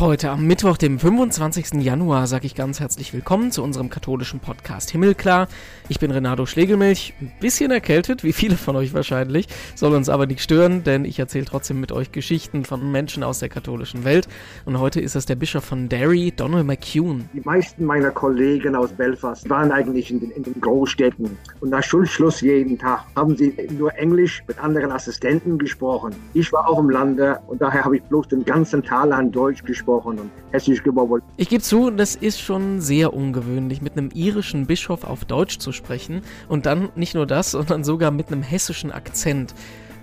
Heute am Mittwoch, dem 25. Januar, sage ich ganz herzlich willkommen zu unserem katholischen Podcast Himmelklar. Ich bin Renato Schlegelmilch, ein bisschen erkältet, wie viele von euch wahrscheinlich, soll uns aber nicht stören, denn ich erzähle trotzdem mit euch Geschichten von Menschen aus der katholischen Welt. Und heute ist es der Bischof von Derry, Donald McCune. Die meisten meiner Kollegen aus Belfast waren eigentlich in den, in den Großstädten. Und nach Schulschluss jeden Tag haben sie nur Englisch mit anderen Assistenten gesprochen. Ich war auch im Lande und daher habe ich bloß den ganzen Tag an Deutsch gesprochen gesprochen und hessisch gebabbelt. Ich gebe zu, das ist schon sehr ungewöhnlich, mit einem irischen Bischof auf Deutsch zu sprechen und dann nicht nur das, sondern sogar mit einem hessischen Akzent.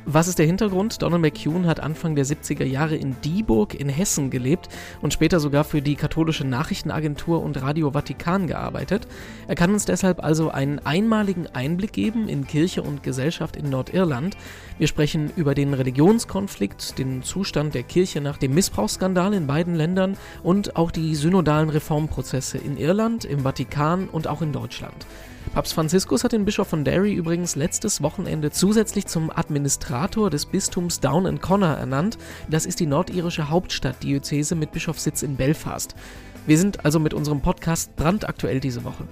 Was ist der Hintergrund? Donald McCune hat Anfang der 70er Jahre in Dieburg in Hessen gelebt und später sogar für die katholische Nachrichtenagentur und Radio Vatikan gearbeitet. Er kann uns deshalb also einen einmaligen Einblick geben in Kirche und Gesellschaft in Nordirland. Wir sprechen über den Religionskonflikt, den Zustand der Kirche nach dem Missbrauchsskandal in beiden Ländern und auch die synodalen Reformprozesse in Irland, im Vatikan und auch in Deutschland. Papst Franziskus hat den Bischof von Derry übrigens letztes Wochenende zusätzlich zum Administrator des Bistums Down and Connor ernannt. Das ist die nordirische Hauptstadtdiözese mit Bischofssitz in Belfast. Wir sind also mit unserem Podcast brandaktuell diese Woche.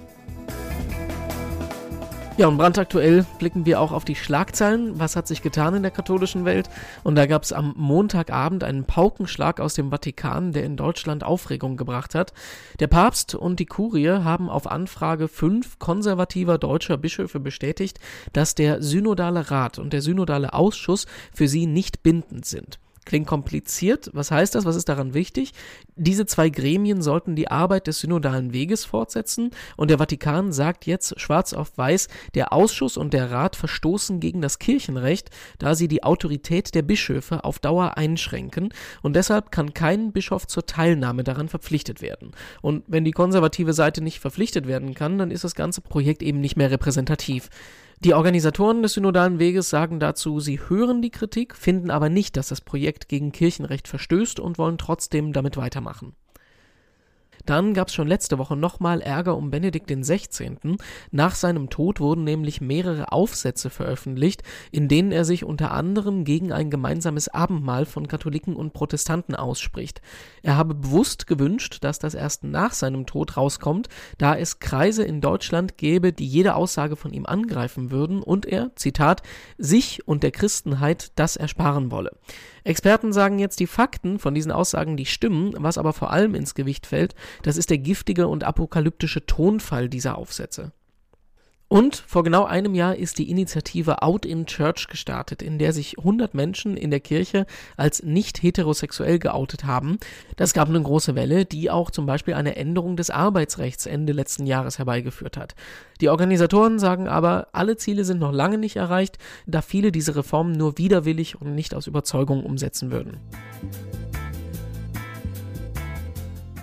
Ja, und brandaktuell blicken wir auch auf die Schlagzeilen. Was hat sich getan in der katholischen Welt? Und da gab es am Montagabend einen Paukenschlag aus dem Vatikan, der in Deutschland Aufregung gebracht hat. Der Papst und die Kurie haben auf Anfrage fünf konservativer deutscher Bischöfe bestätigt, dass der Synodale Rat und der Synodale Ausschuss für sie nicht bindend sind. Klingt kompliziert. Was heißt das? Was ist daran wichtig? Diese zwei Gremien sollten die Arbeit des synodalen Weges fortsetzen und der Vatikan sagt jetzt schwarz auf weiß, der Ausschuss und der Rat verstoßen gegen das Kirchenrecht, da sie die Autorität der Bischöfe auf Dauer einschränken und deshalb kann kein Bischof zur Teilnahme daran verpflichtet werden. Und wenn die konservative Seite nicht verpflichtet werden kann, dann ist das ganze Projekt eben nicht mehr repräsentativ. Die Organisatoren des synodalen Weges sagen dazu, sie hören die Kritik, finden aber nicht, dass das Projekt gegen Kirchenrecht verstößt und wollen trotzdem damit weitermachen. Dann gab es schon letzte Woche nochmal Ärger um Benedikt XVI. Nach seinem Tod wurden nämlich mehrere Aufsätze veröffentlicht, in denen er sich unter anderem gegen ein gemeinsames Abendmahl von Katholiken und Protestanten ausspricht. Er habe bewusst gewünscht, dass das erst nach seinem Tod rauskommt, da es Kreise in Deutschland gäbe, die jede Aussage von ihm angreifen würden und er, Zitat, sich und der Christenheit das ersparen wolle. Experten sagen jetzt, die Fakten von diesen Aussagen, die stimmen, was aber vor allem ins Gewicht fällt, das ist der giftige und apokalyptische Tonfall dieser Aufsätze. Und vor genau einem Jahr ist die Initiative Out in Church gestartet, in der sich 100 Menschen in der Kirche als nicht heterosexuell geoutet haben. Das gab eine große Welle, die auch zum Beispiel eine Änderung des Arbeitsrechts Ende letzten Jahres herbeigeführt hat. Die Organisatoren sagen aber, alle Ziele sind noch lange nicht erreicht, da viele diese Reformen nur widerwillig und nicht aus Überzeugung umsetzen würden.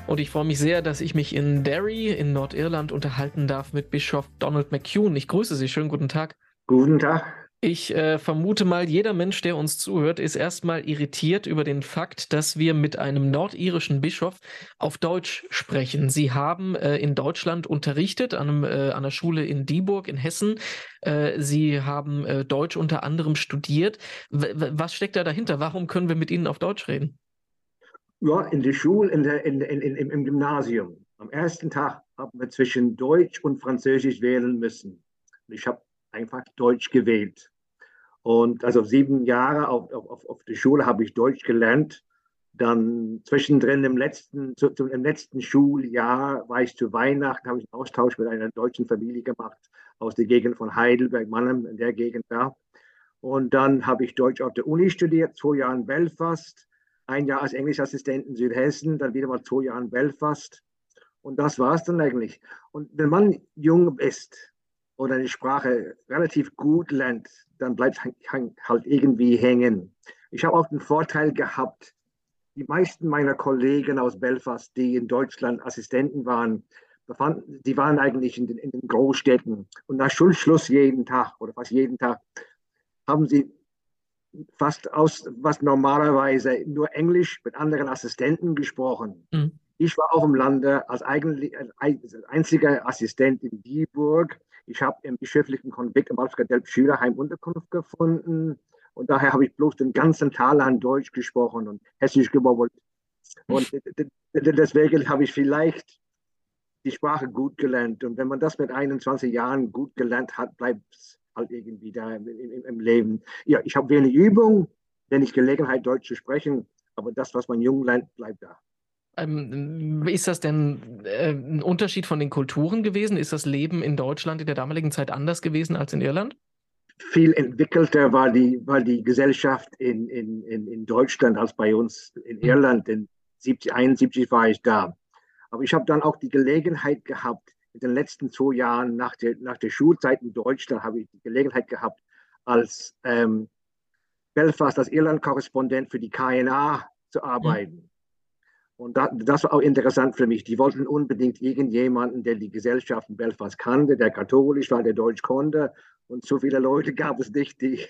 Und ich freue mich sehr, dass ich mich in Derry in Nordirland unterhalten darf mit Bischof Donald McCune. Ich grüße Sie. Schönen guten Tag. Guten Tag. Ich äh, vermute mal, jeder Mensch, der uns zuhört, ist erstmal irritiert über den Fakt, dass wir mit einem nordirischen Bischof auf Deutsch sprechen. Sie haben äh, in Deutschland unterrichtet, an, einem, äh, an einer Schule in Dieburg in Hessen. Äh, Sie haben äh, Deutsch unter anderem studiert. W was steckt da dahinter? Warum können wir mit Ihnen auf Deutsch reden? Ja, in der Schule, in der, in, in, in, im Gymnasium. Am ersten Tag haben wir zwischen Deutsch und Französisch wählen müssen. Ich habe einfach Deutsch gewählt. Und also sieben Jahre auf, auf, auf der Schule habe ich Deutsch gelernt. Dann zwischendrin im letzten, zu, im letzten Schuljahr war ich zu Weihnachten, habe ich einen Austausch mit einer deutschen Familie gemacht aus der Gegend von Heidelberg, Mannheim, in der Gegend da. Und dann habe ich Deutsch auf der Uni studiert, zwei Jahre in Belfast ein Jahr als Englischassistent in Südhessen, dann wieder mal zwei Jahre in Belfast. Und das war es dann eigentlich. Und wenn man jung ist oder eine Sprache relativ gut lernt, dann bleibt halt irgendwie hängen. Ich habe auch den Vorteil gehabt, die meisten meiner Kollegen aus Belfast, die in Deutschland Assistenten waren, befanden, die waren eigentlich in den, in den Großstädten. Und nach Schulschluss jeden Tag oder fast jeden Tag haben sie fast aus, was normalerweise nur Englisch mit anderen Assistenten gesprochen. Mhm. Ich war auch im Lande als, eigentlich, als einziger Assistent in Dieburg. Ich habe im bischöflichen Konvikt im Alfred Schülerheim Unterkunft gefunden. Und daher habe ich bloß den ganzen Tag an Deutsch gesprochen und Hessisch gebabbelt. Und deswegen habe ich vielleicht die Sprache gut gelernt. Und wenn man das mit 21 Jahren gut gelernt hat, bleibt es halt irgendwie da im, im, im Leben. Ja, ich habe wenig Übung, wenn ich Gelegenheit, Deutsch zu sprechen, aber das, was man jung lernt, bleibt da. Ähm, ist das denn äh, ein Unterschied von den Kulturen gewesen? Ist das Leben in Deutschland in der damaligen Zeit anders gewesen als in Irland? Viel entwickelter war die, war die Gesellschaft in, in, in, in Deutschland als bei uns in hm. Irland. In 70, 71 war ich da. Aber ich habe dann auch die Gelegenheit gehabt, in den letzten zwei Jahren nach der, nach der Schulzeit in Deutschland, habe ich die Gelegenheit gehabt, als ähm, Belfast, als Irland-Korrespondent für die KNA zu arbeiten. Mhm. Und da, das war auch interessant für mich. Die wollten unbedingt irgendjemanden, der die Gesellschaft in Belfast kannte, der katholisch war, der Deutsch konnte. Und so viele Leute gab es nicht, die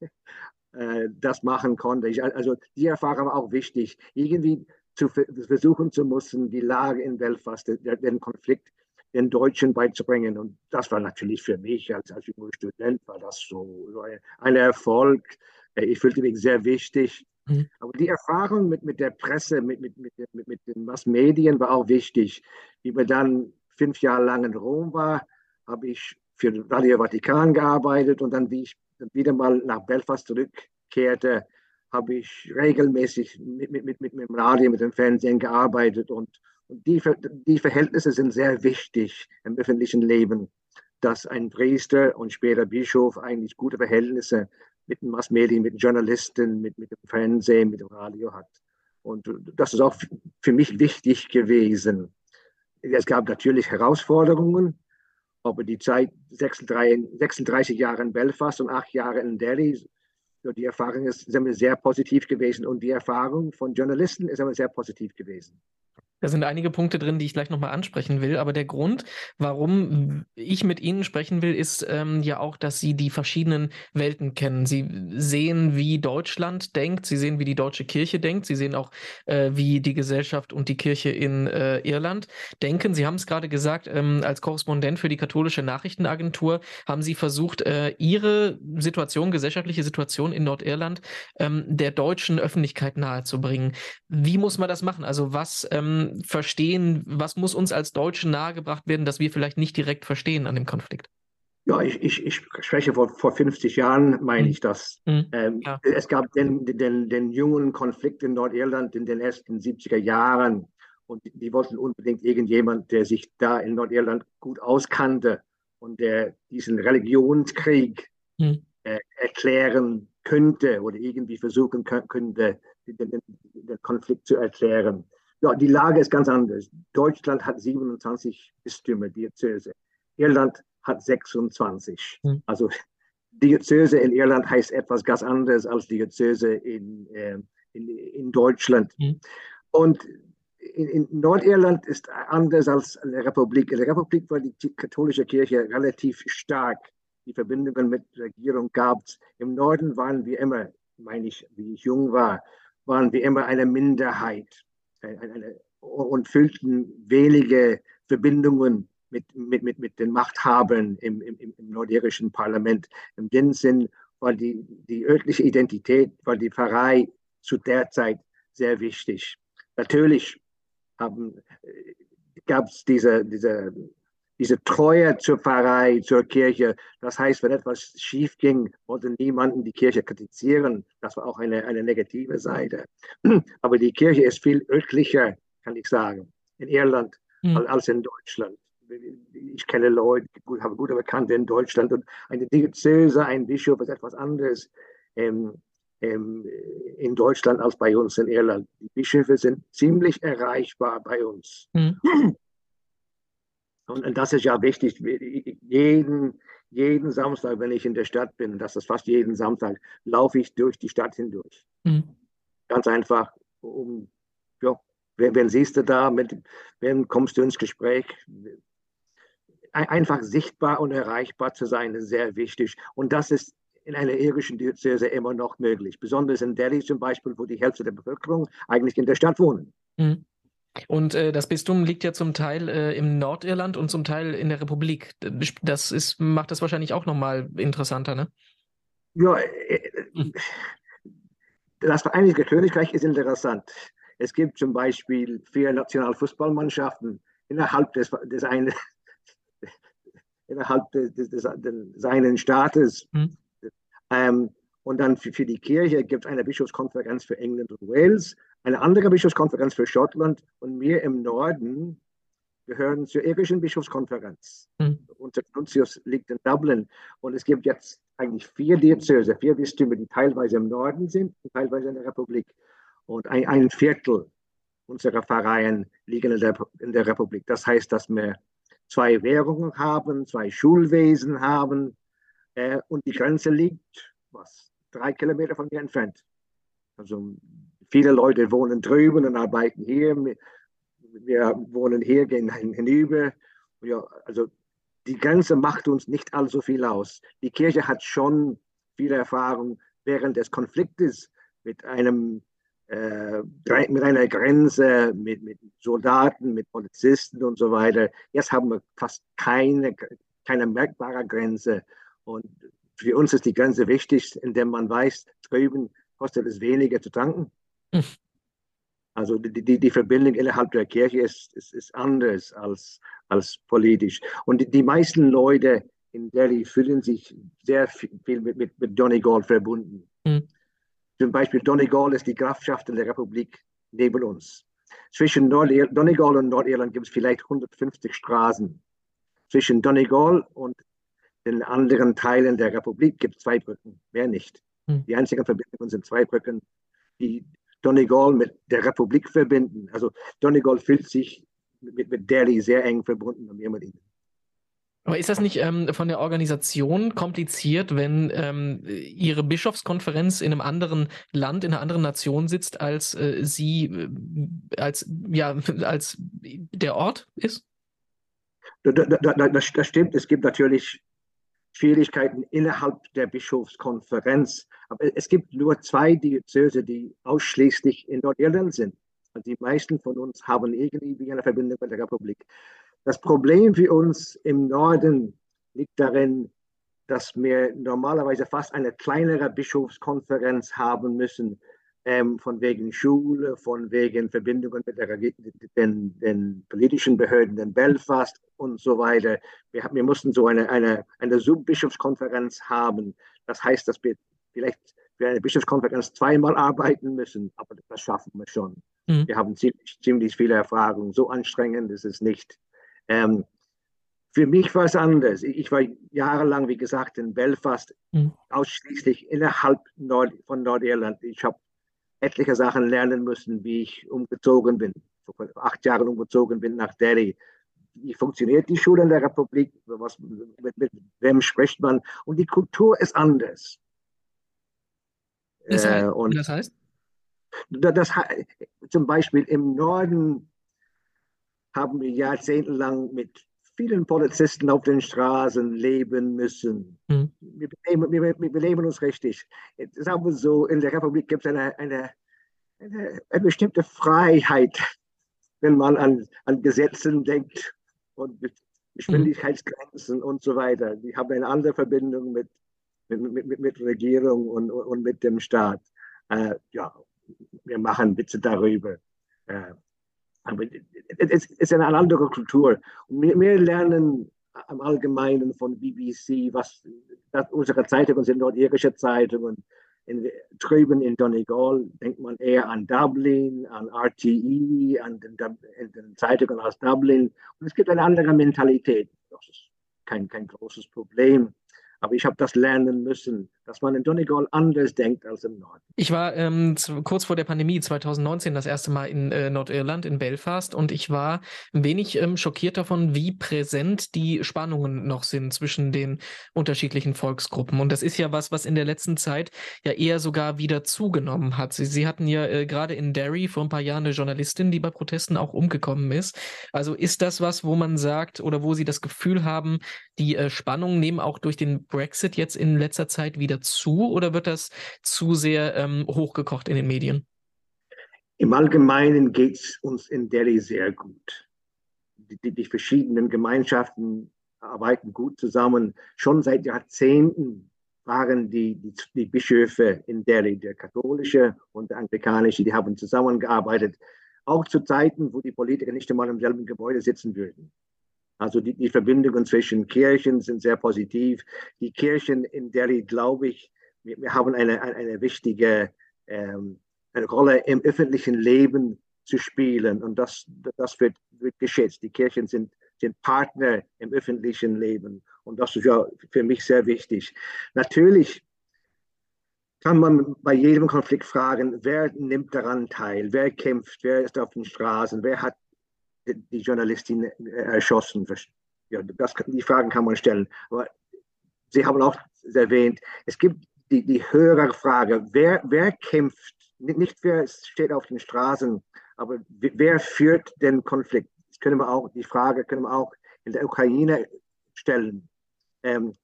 äh, das machen konnten. Ich, also die Erfahrung war auch wichtig. Irgendwie zu versuchen zu müssen, die Lage in Belfast, den, den Konflikt den Deutschen beizubringen. Und das war natürlich für mich als, als junger Student, war das so, so ein Erfolg. Äh, ich fühlte mich sehr wichtig. Mhm. Aber die Erfahrung mit, mit der Presse, mit, mit, mit, mit, mit den Massmedien war auch wichtig. Wie wir dann fünf Jahre lang in Rom war, habe ich für Radio Vatikan gearbeitet und dann, wie ich wieder mal nach Belfast zurückkehrte, habe ich regelmäßig mit, mit, mit, mit dem Radio, mit dem Fernsehen gearbeitet und die, die Verhältnisse sind sehr wichtig im öffentlichen Leben, dass ein Priester und später Bischof eigentlich gute Verhältnisse mit den Massmedien, mit Journalisten, mit, mit dem Fernsehen, mit dem Radio hat. Und das ist auch für mich wichtig gewesen. Es gab natürlich Herausforderungen, aber die Zeit 36, 36 Jahre in Belfast und acht Jahre in Delhi die Erfahrung ist, sehr positiv gewesen und die Erfahrung von Journalisten ist immer sehr positiv gewesen. Da sind einige Punkte drin, die ich gleich nochmal ansprechen will. Aber der Grund, warum ich mit Ihnen sprechen will, ist ähm, ja auch, dass Sie die verschiedenen Welten kennen. Sie sehen, wie Deutschland denkt, Sie sehen, wie die deutsche Kirche denkt, Sie sehen auch, äh, wie die Gesellschaft und die Kirche in äh, Irland denken. Sie haben es gerade gesagt, ähm, als Korrespondent für die katholische Nachrichtenagentur haben Sie versucht, äh, Ihre Situation, gesellschaftliche Situation in Nordirland ähm, der deutschen Öffentlichkeit nahezubringen. Wie muss man das machen? Also was ähm, verstehen, was muss uns als Deutschen nahegebracht werden, dass wir vielleicht nicht direkt verstehen an dem Konflikt? Ja, ich, ich, ich spreche vor, vor 50 Jahren, meine mhm. ich das. Mhm. Ähm, ja. Es gab den, den, den jungen Konflikt in Nordirland in den ersten 70er Jahren und die wollten unbedingt irgendjemand, der sich da in Nordirland gut auskannte und der diesen Religionskrieg mhm. äh, erklären könnte oder irgendwie versuchen könnte, den, den, den Konflikt zu erklären. Ja, die Lage ist ganz anders. Deutschland hat 27 Bistümer, Diözese. Irland hat 26. Hm. Also Diözese in Irland heißt etwas ganz anderes als Diözese in, äh, in, in, Deutschland. Hm. Und in, in, Nordirland ist anders als in der Republik. In der Republik war die katholische Kirche relativ stark. Die Verbindungen mit der Regierung gab es. Im Norden waren wir immer, meine ich, wie ich jung war, waren wir immer eine Minderheit und fühlten wenige Verbindungen mit, mit, mit, mit den Machthabern im, im, im nordirischen Parlament. Im dem Sinn war die, die örtliche Identität, war die Pfarrei zu der Zeit sehr wichtig. Natürlich gab es diese, diese diese Treue zur Pfarrei, zur Kirche. Das heißt, wenn etwas schief ging, wollte niemanden die Kirche kritisieren. Das war auch eine, eine negative Seite. Aber die Kirche ist viel örtlicher, kann ich sagen, in Irland mhm. als in Deutschland. Ich kenne Leute, habe gute Bekannte in Deutschland und eine Diözese, ein Bischof ist etwas anderes ähm, ähm, in Deutschland als bei uns in Irland. Die Bischöfe sind ziemlich erreichbar bei uns. Mhm. Und, das ist ja wichtig. Jeden, jeden Samstag, wenn ich in der Stadt bin, das ist fast jeden Samstag, laufe ich durch die Stadt hindurch. Mhm. Ganz einfach, um, ja, wen, wen, siehst du da, mit wem kommst du ins Gespräch? Einfach sichtbar und erreichbar zu sein, ist sehr wichtig. Und das ist in einer irischen Diözese immer noch möglich. Besonders in Delhi zum Beispiel, wo die Hälfte der Bevölkerung eigentlich in der Stadt wohnen. Mhm. Und äh, das Bistum liegt ja zum Teil äh, im Nordirland und zum Teil in der Republik. Das ist, macht das wahrscheinlich auch nochmal interessanter, ne? Ja, äh, hm. das Vereinigte Königreich ist interessant. Es gibt zum Beispiel vier Nationalfußballmannschaften innerhalb des, des, eine, innerhalb des, des, des einen Staates. Hm. Ähm, und dann für, für die Kirche gibt es eine Bischofskonferenz für England und Wales, eine andere Bischofskonferenz für Schottland und wir im Norden gehören zur irischen Bischofskonferenz. Mhm. Unser Nuntius liegt in Dublin und es gibt jetzt eigentlich vier Diözese, vier Bistümer, die teilweise im Norden sind und teilweise in der Republik. Und ein, ein Viertel unserer Pfarreien liegen in der, in der Republik. Das heißt, dass wir zwei Währungen haben, zwei Schulwesen haben äh, und die Grenze liegt, was, drei Kilometer von hier entfernt. Also viele Leute wohnen drüben und arbeiten hier. Wir wohnen hier, gehen hinüber. Ja, also die Grenze macht uns nicht allzu viel aus. Die Kirche hat schon viel Erfahrung während des Konfliktes mit einem äh, mit einer Grenze, mit, mit Soldaten, mit Polizisten und so weiter. Jetzt haben wir fast keine, keine merkbare Grenze. Und für uns ist die Grenze wichtig, indem man weiß, drüben kostet es weniger zu tanken. Hm. Also die, die, die Verbindung innerhalb der Kirche ist, ist, ist anders als, als politisch. Und die, die meisten Leute in Delhi fühlen sich sehr viel mit, mit, mit Donegal verbunden. Mhm. Zum Beispiel Donegal ist die Grafschaft in der Republik neben uns. Zwischen Donegal und Nordirland gibt es vielleicht 150 Straßen. Zwischen Donegal und den anderen Teilen der Republik gibt es zwei Brücken, mehr nicht. Mhm. Die einzigen Verbindungen sind zwei Brücken, die Donegal mit der Republik verbinden. Also Donegal fühlt sich mit, mit Delhi sehr eng verbunden. Aber ist das nicht ähm, von der Organisation kompliziert, wenn ähm, Ihre Bischofskonferenz in einem anderen Land, in einer anderen Nation sitzt, als äh, Sie, äh, als, ja, als der Ort ist? Da, da, da, das, das stimmt. Es gibt natürlich Schwierigkeiten innerhalb der Bischofskonferenz. Aber es gibt nur zwei Diözese, die ausschließlich in Nordirland sind. Und die meisten von uns haben irgendwie eine Verbindung mit der Republik. Das Problem für uns im Norden liegt darin, dass wir normalerweise fast eine kleinere Bischofskonferenz haben müssen, ähm, von wegen Schule, von wegen Verbindungen mit der, den, den, politischen Behörden in Belfast und so weiter. Wir, wir mussten so eine, eine, eine Subbischofskonferenz haben. Das heißt, dass wir vielleicht für eine Bischofskonferenz zweimal arbeiten müssen, aber das schaffen wir schon. Mhm. Wir haben ziemlich, ziemlich viele Erfahrungen. So anstrengend ist es nicht. Ähm, für mich war es anders. Ich war jahrelang, wie gesagt, in Belfast, mhm. ausschließlich innerhalb Nord von Nordirland. Ich habe etliche Sachen lernen müssen, wie ich umgezogen bin. Vor acht Jahren umgezogen bin nach Delhi. Wie funktioniert die Schule in der Republik? Was, mit, mit wem spricht man? Und die Kultur ist anders. Das heißt? Äh, und das heißt? Das, zum Beispiel im Norden haben wir jahrzehntelang mit vielen Polizisten auf den Straßen leben müssen. Mhm. Wir, benehmen, wir, wir benehmen uns richtig. Sagen wir so, in der Republik gibt es eine, eine, eine, eine, bestimmte Freiheit, wenn man an, an Gesetzen denkt und Geschwindigkeitsgrenzen mhm. und so weiter. Die haben eine andere Verbindung mit, mit, mit, mit Regierung und, und mit dem Staat. Äh, ja, wir machen Witze darüber. Äh, aber es ist eine andere Kultur. Wir, wir lernen im Allgemeinen von BBC, was unsere Zeitungen sind nordirische Zeitungen. In, drüben in Donegal denkt man eher an Dublin, an RTE, an den, den, Zeitungen aus Dublin. Und es gibt eine andere Mentalität. Das ist kein, kein großes Problem. Aber ich habe das lernen müssen, dass man in Donegal anders denkt als im Norden. Ich war ähm, zu, kurz vor der Pandemie 2019 das erste Mal in äh, Nordirland, in Belfast, und ich war ein wenig ähm, schockiert davon, wie präsent die Spannungen noch sind zwischen den unterschiedlichen Volksgruppen. Und das ist ja was, was in der letzten Zeit ja eher sogar wieder zugenommen hat. Sie, Sie hatten ja äh, gerade in Derry vor ein paar Jahren eine Journalistin, die bei Protesten auch umgekommen ist. Also ist das was, wo man sagt oder wo Sie das Gefühl haben, die äh, Spannungen nehmen auch durch den Brexit jetzt in letzter Zeit wieder zu oder wird das zu sehr ähm, hochgekocht in den Medien? Im Allgemeinen geht es uns in Delhi sehr gut. Die, die, verschiedenen Gemeinschaften arbeiten gut zusammen. Schon seit Jahrzehnten waren die, die, die Bischöfe in Delhi, der katholische und der anglikanische, die haben zusammengearbeitet, auch zu Zeiten, wo die Politiker nicht einmal im selben Gebäude sitzen würden. Also die, die Verbindungen zwischen Kirchen sind sehr positiv. Die Kirchen in Delhi, glaube ich, wir, wir haben eine, eine, wichtige ähm, eine Rolle im öffentlichen Leben zu spielen und das, das wird, wird geschätzt. Die Kirchen sind, sind Partner im öffentlichen Leben und das ist ja für mich sehr wichtig. Natürlich kann man bei jedem Konflikt fragen, wer nimmt daran teil, wer kämpft, wer ist auf den Straßen, wer hat die Journalistin äh, erschossen. Ja, das, die Fragen kann man stellen. Aber Sie haben auch erwähnt, es gibt die, die höhere Frage, wer, wer kämpft, nicht wer steht auf den Straßen, aber wer führt den Konflikt? Das können wir auch, die Frage können wir auch in der Ukraine stellen. Ähm,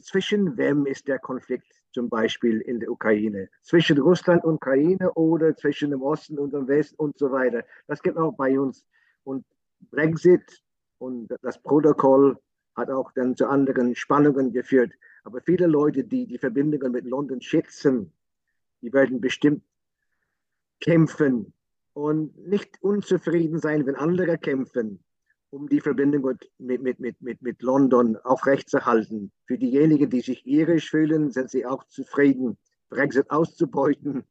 zwischen wem ist der Konflikt zum Beispiel in der Ukraine? Zwischen Russland und Ukraine oder zwischen dem Osten und dem Westen und so weiter. Das gibt auch bei uns. Und Brexit und das Protokoll hat auch dann zu anderen Spannungen geführt. Aber viele Leute, die die Verbindungen mit London schätzen, die werden bestimmt kämpfen und nicht unzufrieden sein, wenn andere kämpfen um die Verbindung mit, mit, mit, mit, mit London aufrechtzuerhalten. Für diejenigen, die sich irisch fühlen, sind sie auch zufrieden, Brexit auszubeuten,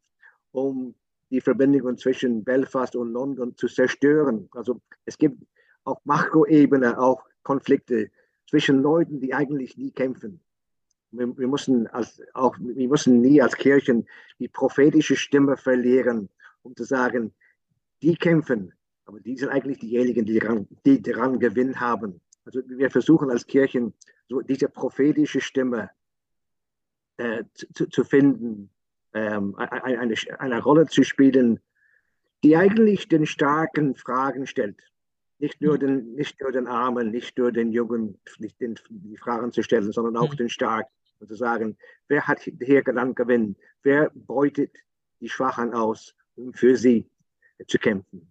um die Verbindung zwischen Belfast und London zu zerstören. Also es gibt auf Makroebene auch Konflikte zwischen Leuten, die eigentlich nie kämpfen. Wir, wir, müssen als, auch, wir müssen nie als Kirchen die prophetische Stimme verlieren, um zu sagen, die kämpfen, aber die sind eigentlich diejenigen, die daran, die daran Gewinn haben. Also wir versuchen als Kirchen so diese prophetische Stimme äh, zu, zu, finden, ähm, eine, eine Rolle zu spielen, die eigentlich den starken Fragen stellt. Nicht nur den, nicht nur den Armen, nicht nur den Jungen, nicht den, die Fragen zu stellen, sondern auch mhm. den Starken. Und zu sagen, wer hat hier dann Gewinn? Wer beutet die Schwachen aus, um für sie zu kämpfen?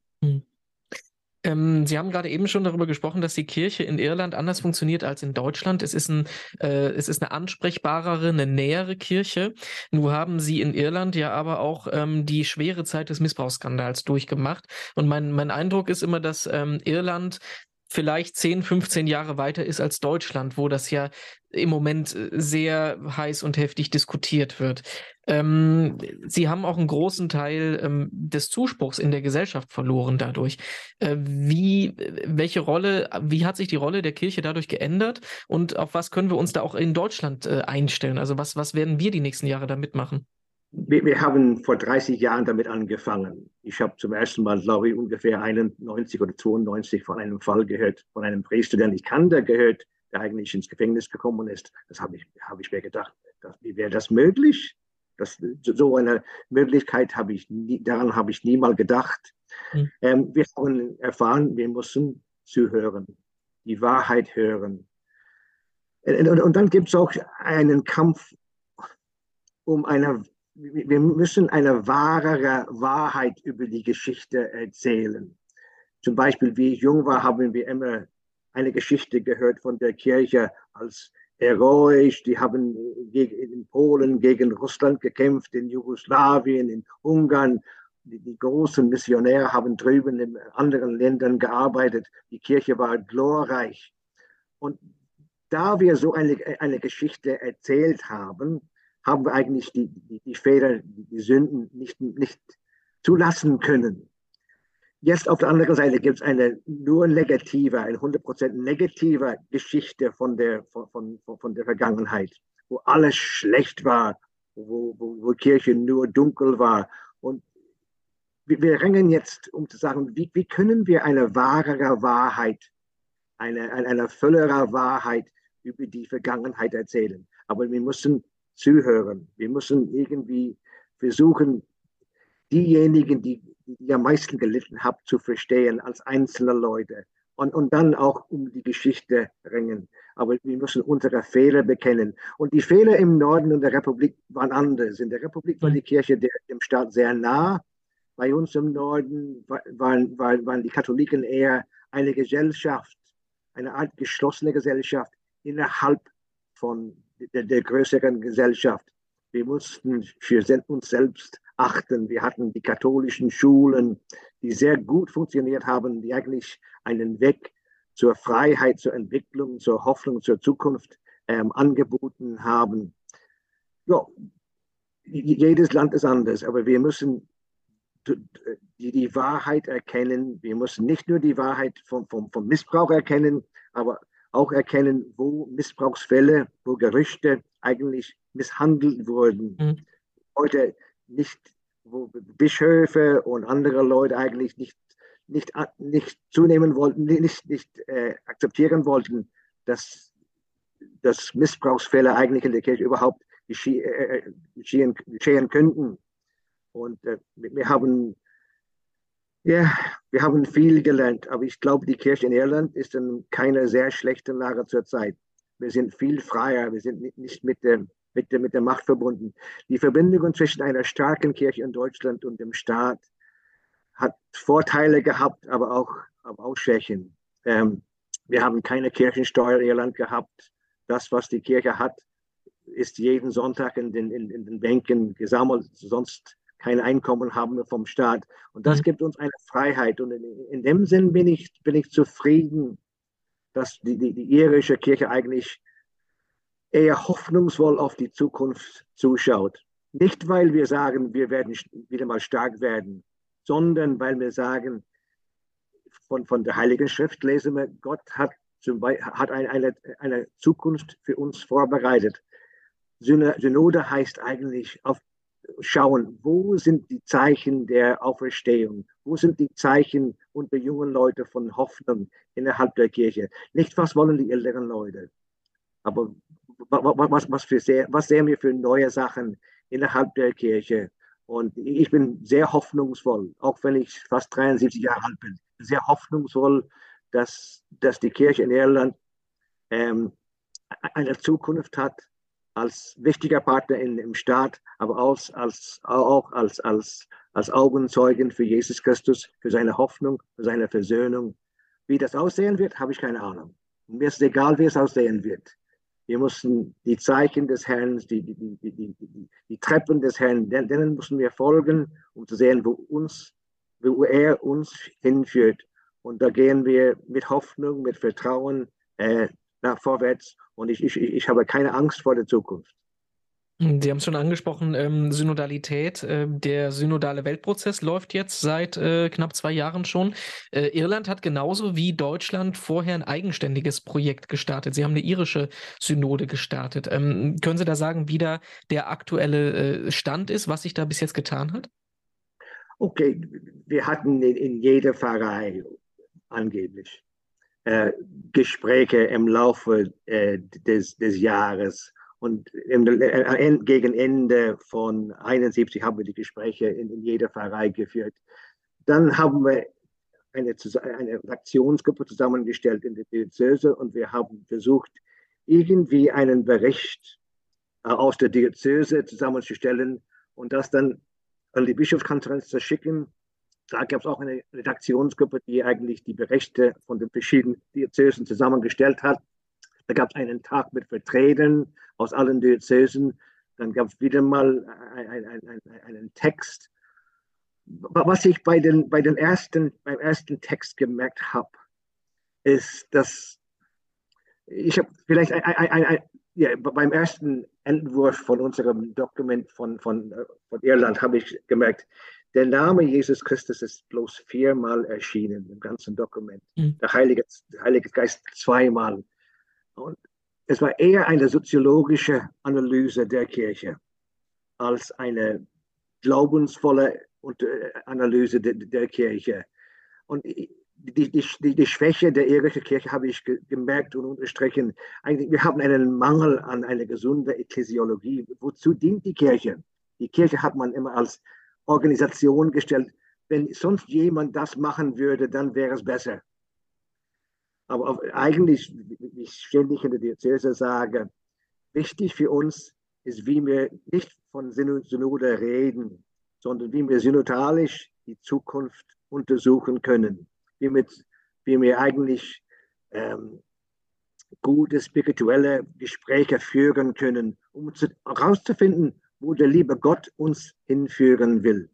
Ähm, Sie haben gerade eben schon darüber gesprochen, dass die Kirche in Irland anders funktioniert als in Deutschland. Es ist, ein, äh, es ist eine ansprechbarere, eine nähere Kirche. Nun haben Sie in Irland ja aber auch ähm, die schwere Zeit des Missbrauchsskandals durchgemacht. Und mein, mein Eindruck ist immer, dass ähm, Irland vielleicht 10, 15 Jahre weiter ist als Deutschland, wo das ja im Moment äh, sehr heiß und heftig diskutiert wird. Ähm, sie haben auch einen großen Teil ähm, des Zuspruchs in der Gesellschaft verloren dadurch. Äh, wie, welche Rolle, wie hat sich die Rolle der Kirche dadurch geändert und auf was können wir uns da auch in Deutschland äh, einstellen? Also was, was werden wir die nächsten Jahre da mitmachen? Wir, wir, haben vor 30 Jahren damit angefangen. Ich habe zum ersten Mal, glaube ich, ungefähr 91 oder 92 von einem Fall gehört, von einem Priester, den ich kannte, gehört, der eigentlich ins Gefängnis gekommen ist. Das habe ich, hab ich mir gedacht, das, wie wäre das möglich? Das, so eine Möglichkeit habe ich nie, daran habe ich niemals gedacht. Mhm. Ähm, wir haben erfahren, wir müssen zuhören, die Wahrheit hören. Und, und, und dann gibt es auch einen Kampf um eine wir müssen eine wahrere Wahrheit über die Geschichte erzählen. Zum Beispiel, wie ich jung war, haben wir immer eine Geschichte gehört von der Kirche als heroisch. Die haben in Polen gegen Russland gekämpft, in Jugoslawien, in Ungarn. Die, großen Missionäre haben drüben in anderen Ländern gearbeitet. Die Kirche war glorreich. Und da wir so eine, eine Geschichte erzählt haben, haben wir eigentlich die, die, die Fehler, die Sünden nicht, nicht zulassen können. Jetzt auf der anderen Seite gibt es eine nur negative, eine 100% negative Geschichte von der, von, von, von der Vergangenheit, wo alles schlecht war, wo, wo, wo Kirche nur dunkel war. Und wir, wir ringen jetzt, um zu sagen, wie, wie können wir eine wahrere Wahrheit, eine, eine, eine vollere Wahrheit über die Vergangenheit erzählen. Aber wir müssen zuhören. Wir müssen irgendwie versuchen, diejenigen, die, die am meisten gelitten haben, zu verstehen als einzelne Leute und, und dann auch um die Geschichte ringen. Aber wir müssen unsere Fehler bekennen. Und die Fehler im Norden und der Republik waren anders. In der Republik war die Kirche der, dem Staat sehr nah. Bei uns im Norden waren, waren, waren die Katholiken eher eine Gesellschaft, eine Art geschlossene Gesellschaft innerhalb von der, der größeren Gesellschaft. Wir mussten für uns selbst achten. Wir hatten die katholischen Schulen, die sehr gut funktioniert haben, die eigentlich einen Weg zur Freiheit, zur Entwicklung, zur Hoffnung, zur Zukunft ähm, angeboten haben. Ja, jedes Land ist anders, aber wir müssen die, die Wahrheit erkennen. Wir müssen nicht nur die Wahrheit vom, vom, vom Missbrauch erkennen, aber auch erkennen, wo Missbrauchsfälle, wo Gerüchte eigentlich misshandelt wurden. Mhm. Heute nicht, wo Bischöfe und andere Leute eigentlich nicht, nicht, nicht zunehmen wollten, nicht, nicht äh, akzeptieren wollten, dass, dass Missbrauchsfälle eigentlich in der Kirche überhaupt geschehen, äh, äh, geschehen, geschehen könnten. Und äh, wir haben ja, wir haben viel gelernt, aber ich glaube, die Kirche in Irland ist in keiner sehr schlechten Lage zurzeit. Wir sind viel freier, wir sind nicht mit der, mit der, mit der Macht verbunden. Die Verbindung zwischen einer starken Kirche in Deutschland und dem Staat hat Vorteile gehabt, aber auch, aber auch Schwächen. Ähm, wir haben keine Kirchensteuer in Irland gehabt. Das, was die Kirche hat, ist jeden Sonntag in den, in, in den Bänken gesammelt. Sonst kein Einkommen haben vom Staat. Und das mhm. gibt uns eine Freiheit. Und in, in, dem Sinn bin ich, bin ich zufrieden, dass die, die, die irische Kirche eigentlich eher hoffnungsvoll auf die Zukunft zuschaut. Nicht, weil wir sagen, wir werden wieder mal stark werden, sondern weil wir sagen, von, von der Heiligen Schrift lesen wir, Gott hat, zum Beispiel, hat eine, eine, eine Zukunft für uns vorbereitet. Synode heißt eigentlich auf schauen, wo sind die Zeichen der Auferstehung? Wo sind die Zeichen unter jungen Leuten von Hoffnung innerhalb der Kirche? Nicht, was wollen die älteren Leute, aber was, was, für sehr, was sehen wir für neue Sachen innerhalb der Kirche? Und ich bin sehr hoffnungsvoll, auch wenn ich fast 73 Jahre alt bin, sehr hoffnungsvoll, dass, dass die Kirche in Irland ähm, eine Zukunft hat, als wichtiger Partner in, im Staat, aber auch als, auch als, als, als Augenzeugen für Jesus Christus, für seine Hoffnung, für seine Versöhnung. Wie das aussehen wird, habe ich keine Ahnung. Mir ist egal, wie es aussehen wird. Wir müssen die Zeichen des Herrn, die, die, die, die, die Treppen des Herrn, denen müssen wir folgen, um zu sehen, wo, uns, wo er uns hinführt. Und da gehen wir mit Hoffnung, mit Vertrauen äh, nach vorwärts und ich, ich, ich habe keine Angst vor der Zukunft. Sie haben es schon angesprochen, ähm, Synodalität. Äh, der synodale Weltprozess läuft jetzt seit äh, knapp zwei Jahren schon. Äh, Irland hat genauso wie Deutschland vorher ein eigenständiges Projekt gestartet. Sie haben eine irische Synode gestartet. Ähm, können Sie da sagen, wie da der aktuelle äh, Stand ist, was sich da bis jetzt getan hat? Okay, wir hatten in, in jeder Pfarrei angeblich Gespräche im Laufe äh, des, des Jahres. Und im, äh, gegen Ende von 71 haben wir die Gespräche in, in jeder Pfarrei geführt. Dann haben wir eine, eine Aktionsgruppe zusammengestellt in der Diözese und wir haben versucht, irgendwie einen Bericht äh, aus der Diözese zusammenzustellen und das dann an die Bischofskonferenz zu schicken da gab es auch eine Redaktionsgruppe, die eigentlich die Berichte von den verschiedenen Diözesen zusammengestellt hat. Da gab es einen Tag mit Vertretern aus allen Diözesen. Dann gab es wieder mal ein, ein, ein, einen Text. Was ich bei den, bei den ersten, beim ersten Text gemerkt habe, ist, dass ich habe vielleicht ja, beim ersten Entwurf von unserem Dokument von, von, von Irland habe ich gemerkt, der Name Jesus Christus ist bloß viermal erschienen im ganzen Dokument. Mhm. Der, Heilige, der Heilige Geist zweimal. Und es war eher eine soziologische Analyse der Kirche als eine glaubensvolle äh, Analyse der, der Kirche. Und die, die, die, die, Schwäche der irischen Kirche habe ich gemerkt und unterstrichen. Eigentlich, wir haben einen Mangel an einer gesunden Ekklesiologie. Wozu dient die Kirche? Die Kirche hat man immer als Organisation gestellt. Wenn sonst jemand das machen würde, dann wäre es besser. Aber eigentlich, wie ich ständig in der Diözese sage, wichtig für uns ist, wie wir nicht von Synode reden, sondern wie wir synodalisch die Zukunft untersuchen können. Wie wir, wie wir eigentlich ähm, gute spirituelle Gespräche führen können, um herauszufinden, wo der liebe Gott uns hinführen will.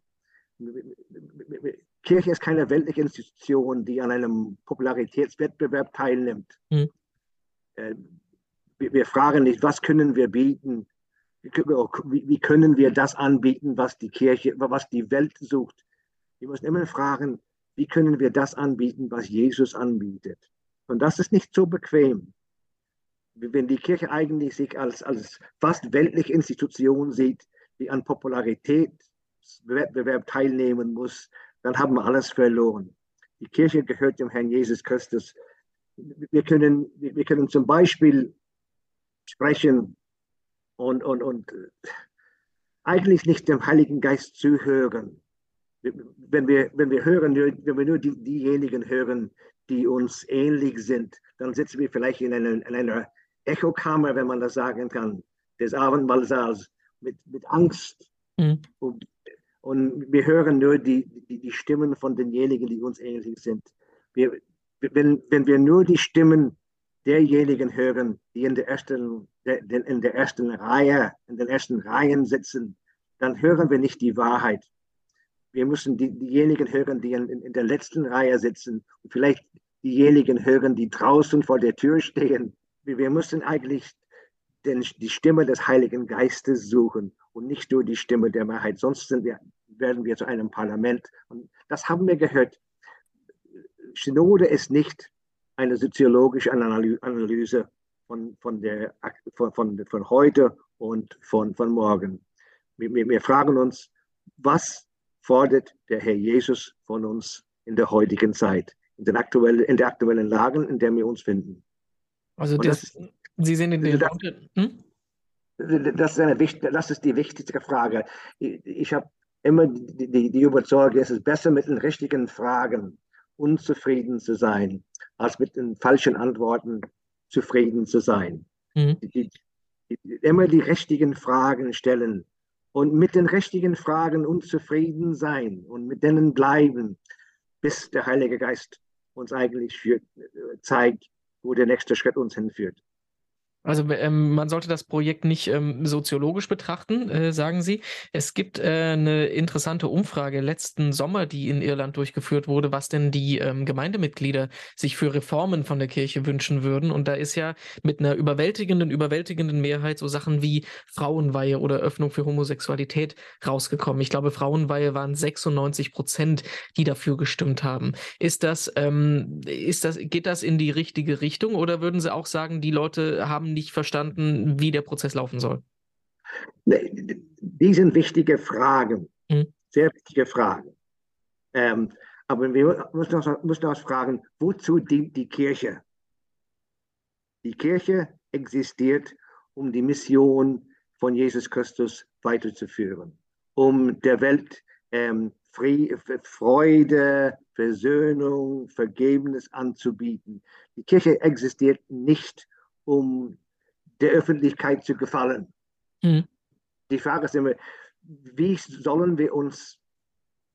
Kirche ist keine weltliche Institution, die an einem Popularitätswettbewerb teilnimmt. Mhm. Wir fragen nicht, was können wir bieten? Wie können wir das anbieten, was die Kirche, was die Welt sucht? Wir müssen immer fragen, wie können wir das anbieten, was Jesus anbietet? Und das ist nicht so bequem. Wenn die Kirche eigentlich sich als, als fast weltliche Institution sieht, die an Popularitätswettbewerb teilnehmen muss, dann haben wir alles verloren. Die Kirche gehört dem Herrn Jesus Christus. Wir können, wir können zum Beispiel sprechen und, und, und eigentlich nicht dem Heiligen Geist zuhören. Wenn wir, wenn wir hören, wenn wir nur die, diejenigen hören, die uns ähnlich sind, dann sitzen wir vielleicht in einer, in einer Echokammer, wenn man das sagen kann, des Abendmahlsaals mit, mit Angst. Mhm. Und und wir hören nur die, die, die Stimmen von denjenigen, die uns ähnlich sind. Wir, wenn, wenn wir nur die Stimmen derjenigen hören, die in der ersten, in der ersten Reihe, in den ersten Reihen sitzen, dann hören wir nicht die Wahrheit. Wir müssen die, diejenigen hören, die in, in der letzten Reihe sitzen und vielleicht diejenigen hören, die draußen vor der Tür stehen. Wir, wir müssen eigentlich den, die Stimme des Heiligen Geistes suchen und nicht nur die Stimme der Wahrheit. Sonst wir werden wir zu einem Parlament. Und das haben wir gehört. Synode ist nicht eine soziologische Analyse von, von, der, von, von, von heute und von, von morgen. Wir, wir fragen uns, was fordert der Herr Jesus von uns in der heutigen Zeit, in, den aktuellen, in der aktuellen Lage, in der wir uns finden? Also das, das, Sie sind in den... Das, hm? das, ist eine, das ist die wichtigste Frage. Ich, ich habe immer die, die, die Überzeugung, es ist besser mit den richtigen Fragen unzufrieden zu sein, als mit den falschen Antworten zufrieden zu sein. Mhm. Die, immer die richtigen Fragen stellen und mit den richtigen Fragen unzufrieden sein und mit denen bleiben, bis der Heilige Geist uns eigentlich führt, zeigt, wo der nächste Schritt uns hinführt. Also ähm, man sollte das Projekt nicht ähm, soziologisch betrachten, äh, sagen Sie. Es gibt äh, eine interessante Umfrage letzten Sommer, die in Irland durchgeführt wurde, was denn die ähm, Gemeindemitglieder sich für Reformen von der Kirche wünschen würden. Und da ist ja mit einer überwältigenden, überwältigenden Mehrheit so Sachen wie Frauenweihe oder Öffnung für Homosexualität rausgekommen. Ich glaube, Frauenweihe waren 96 Prozent, die dafür gestimmt haben. Ist das, ähm, ist das, geht das in die richtige Richtung oder würden Sie auch sagen, die Leute haben nicht verstanden, wie der Prozess laufen soll? Die sind wichtige Fragen, mhm. sehr wichtige Fragen. Ähm, aber wir müssen uns, müssen uns fragen, wozu dient die Kirche? Die Kirche existiert, um die Mission von Jesus Christus weiterzuführen, um der Welt ähm, Freude, Versöhnung, Vergebnis anzubieten. Die Kirche existiert nicht, um der Öffentlichkeit zu gefallen. Mhm. Die Frage ist immer, wie sollen wir uns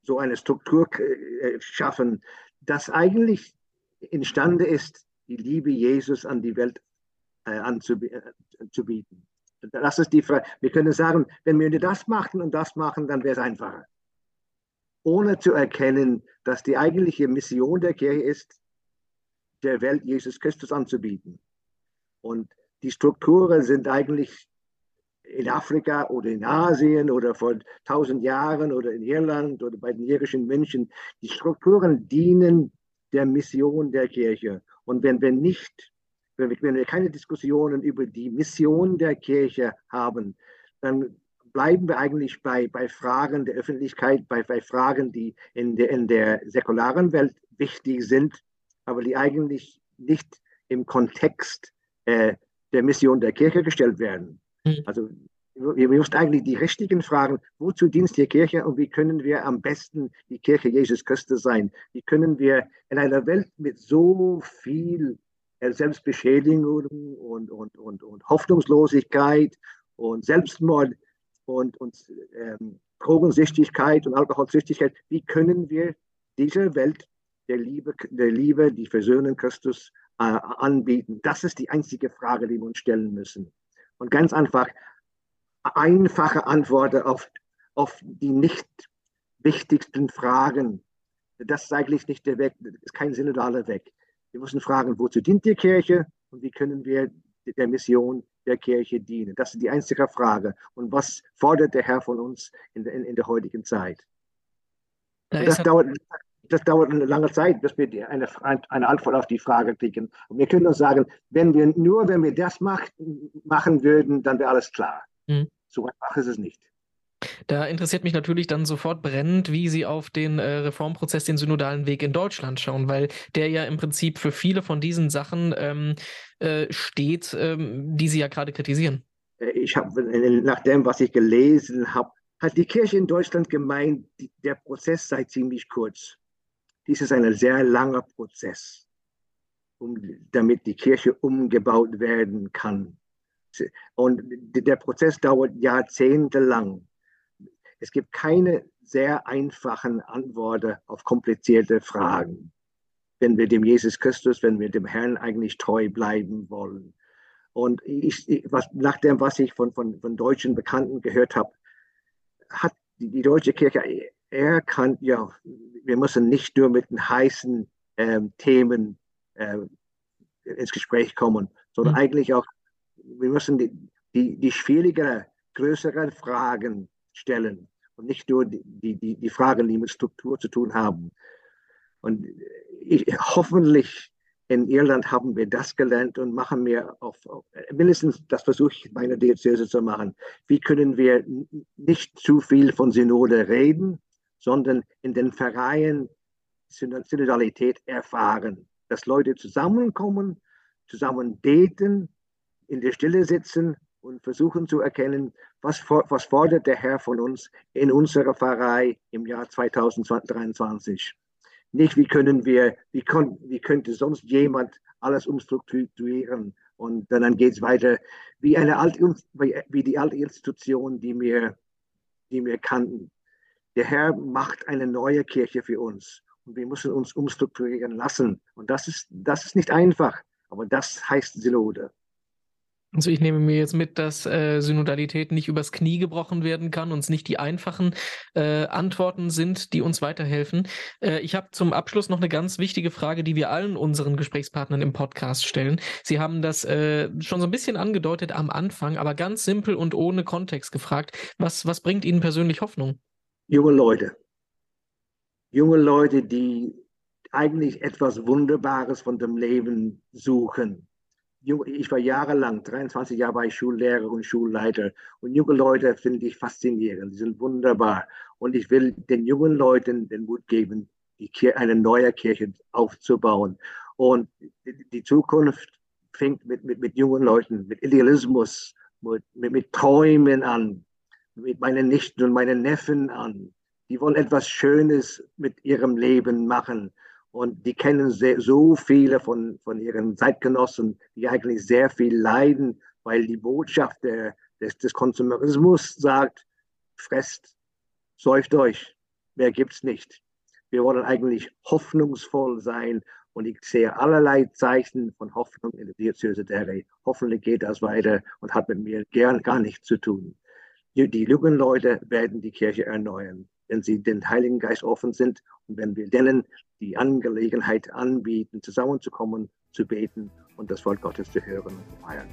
so eine Struktur äh, schaffen, dass eigentlich imstande ist, die Liebe Jesus an die Welt äh, anzubieten. Äh, das ist die Frage. Wir können sagen, wenn wir das machen und das machen, dann wäre es einfacher. Ohne zu erkennen, dass die eigentliche Mission der Kirche ist, der Welt Jesus Christus anzubieten. Und die Strukturen sind eigentlich in Afrika oder in Asien oder vor tausend Jahren oder in Irland oder bei den irischen Menschen. Die Strukturen dienen der Mission der Kirche. Und wenn wir nicht, wenn wir, wenn wir keine Diskussionen über die Mission der Kirche haben, dann bleiben wir eigentlich bei, bei Fragen der Öffentlichkeit, bei, bei Fragen, die in der, in der säkularen Welt wichtig sind, aber die eigentlich nicht im Kontext äh, der Mission der Kirche gestellt werden. Mhm. Also wir müssen eigentlich die richtigen Fragen, wozu dient die Kirche und wie können wir am besten die Kirche Jesus Christus sein? Wie können wir in einer Welt mit so viel äh, Selbstbeschädigung und, und, und, und Hoffnungslosigkeit und Selbstmord und, und ähm, Drogensüchtigkeit und Alkoholsüchtigkeit, wie können wir dieser Welt der Liebe, der Liebe, die Versöhnung Christus anbieten? Das ist die einzige Frage, die wir uns stellen müssen. Und ganz einfach, einfache Antworten auf, auf die nicht wichtigsten Fragen. Das ist eigentlich nicht der Weg, das ist kein synodaler Weg. Wir müssen fragen, wozu dient die Kirche und wie können wir der Mission der Kirche dienen? Das ist die einzige Frage. Und was fordert der Herr von uns in, in, in der heutigen Zeit? Da das, dauert, das dauert eine lange Zeit, bis wir eine, eine Antwort auf die Frage kriegen. Und wir können uns sagen, wenn wir nur, wenn wir das macht, machen würden, dann wäre alles klar. Mhm. So einfach ist es nicht. Da interessiert mich natürlich dann sofort brennend, wie Sie auf den äh, Reformprozess, den synodalen Weg in Deutschland schauen, weil der ja im Prinzip für viele von diesen Sachen ähm, äh, steht, ähm, die Sie ja gerade kritisieren. Äh, ich habe, nach dem, was ich gelesen habe, hat die Kirche in Deutschland gemeint, der Prozess sei ziemlich kurz. Dies ist ein sehr langer Prozess, um, damit die Kirche umgebaut werden kann. Und der Prozess dauert jahrzehntelang. Es gibt keine sehr einfachen Antworten auf komplizierte Fragen, wenn wir dem Jesus Christus, wenn wir dem Herrn eigentlich treu bleiben wollen. Und ich, was, nach dem, was ich von, von, von deutschen Bekannten gehört habe, hat die, die deutsche Kirche erkannt, ja, wir müssen nicht nur mit den heißen ähm, Themen äh, ins Gespräch kommen, sondern mhm. eigentlich auch, wir müssen die, die, die schwierigeren, größeren Fragen stellen und nicht nur die, die, die Fragen, die mit Struktur zu tun haben. Und ich, hoffentlich in Irland haben wir das gelernt und machen wir auf, auf mindestens das versuche ich meine Diözese zu machen. Wie können wir nicht zu viel von Synode reden, sondern in den Vereinen Synodalität erfahren, dass Leute zusammenkommen, zusammen beten, in der Stille sitzen und versuchen zu erkennen, was, was fordert der Herr von uns in unserer Pfarrei im Jahr 2023. Nicht, wie können wir, wie, kon, wie könnte sonst jemand alles umstrukturieren und dann geht es weiter wie eine alte, wie die alte Institution, die wir, die wir kannten. Der Herr macht eine neue Kirche für uns und wir müssen uns umstrukturieren lassen. Und das ist, das ist nicht einfach, aber das heißt Synode. Also ich nehme mir jetzt mit, dass äh, Synodalität nicht übers Knie gebrochen werden kann und es nicht die einfachen äh, Antworten sind, die uns weiterhelfen. Äh, ich habe zum Abschluss noch eine ganz wichtige Frage, die wir allen unseren Gesprächspartnern im Podcast stellen. Sie haben das äh, schon so ein bisschen angedeutet am Anfang, aber ganz simpel und ohne Kontext gefragt. Was, was bringt Ihnen persönlich Hoffnung? Junge Leute. Junge Leute, die eigentlich etwas Wunderbares von dem Leben suchen ich war jahrelang, 23 Jahre war ich Schullehrer und Schulleiter. Und junge Leute finde ich faszinierend. Die sind wunderbar. Und ich will den jungen Leuten den Mut geben, eine neue Kirche aufzubauen. Und die Zukunft fängt mit, mit, mit jungen Leuten, mit Idealismus, mit, mit, mit Träumen an, mit meinen Nichten und meinen Neffen an. Die wollen etwas Schönes mit ihrem Leben machen. Und die kennen sehr, so viele von, von ihren Zeitgenossen, die eigentlich sehr viel leiden, weil die Botschaft der, des, des Konsumerismus sagt, fresst, säuft euch, mehr gibt's nicht. Wir wollen eigentlich hoffnungsvoll sein und ich sehe allerlei Zeichen von Hoffnung in der Diözese Derry. Hoffentlich geht das weiter und hat mit mir gern gar nichts zu tun. Die, jungen Leute werden die Kirche erneuern wenn sie den Heiligen Geist offen sind und wenn wir denen die Angelegenheit anbieten, zusammenzukommen, zu beten und das Wort Gottes zu hören und zu feiern.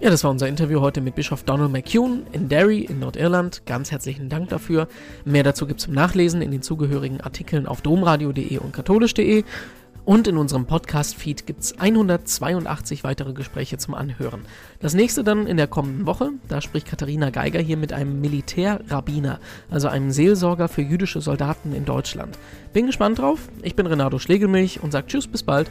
Ja, das war unser Interview heute mit Bischof Donald McCune in Derry in Nordirland. Ganz herzlichen Dank dafür. Mehr dazu gibt es zum Nachlesen in den zugehörigen Artikeln auf domradio.de und katholisch.de. Und in unserem Podcast-Feed gibt es 182 weitere Gespräche zum Anhören. Das nächste dann in der kommenden Woche. Da spricht Katharina Geiger hier mit einem Militärrabbiner, also einem Seelsorger für jüdische Soldaten in Deutschland. Bin gespannt drauf. Ich bin Renato Schlegelmilch und sage Tschüss, bis bald.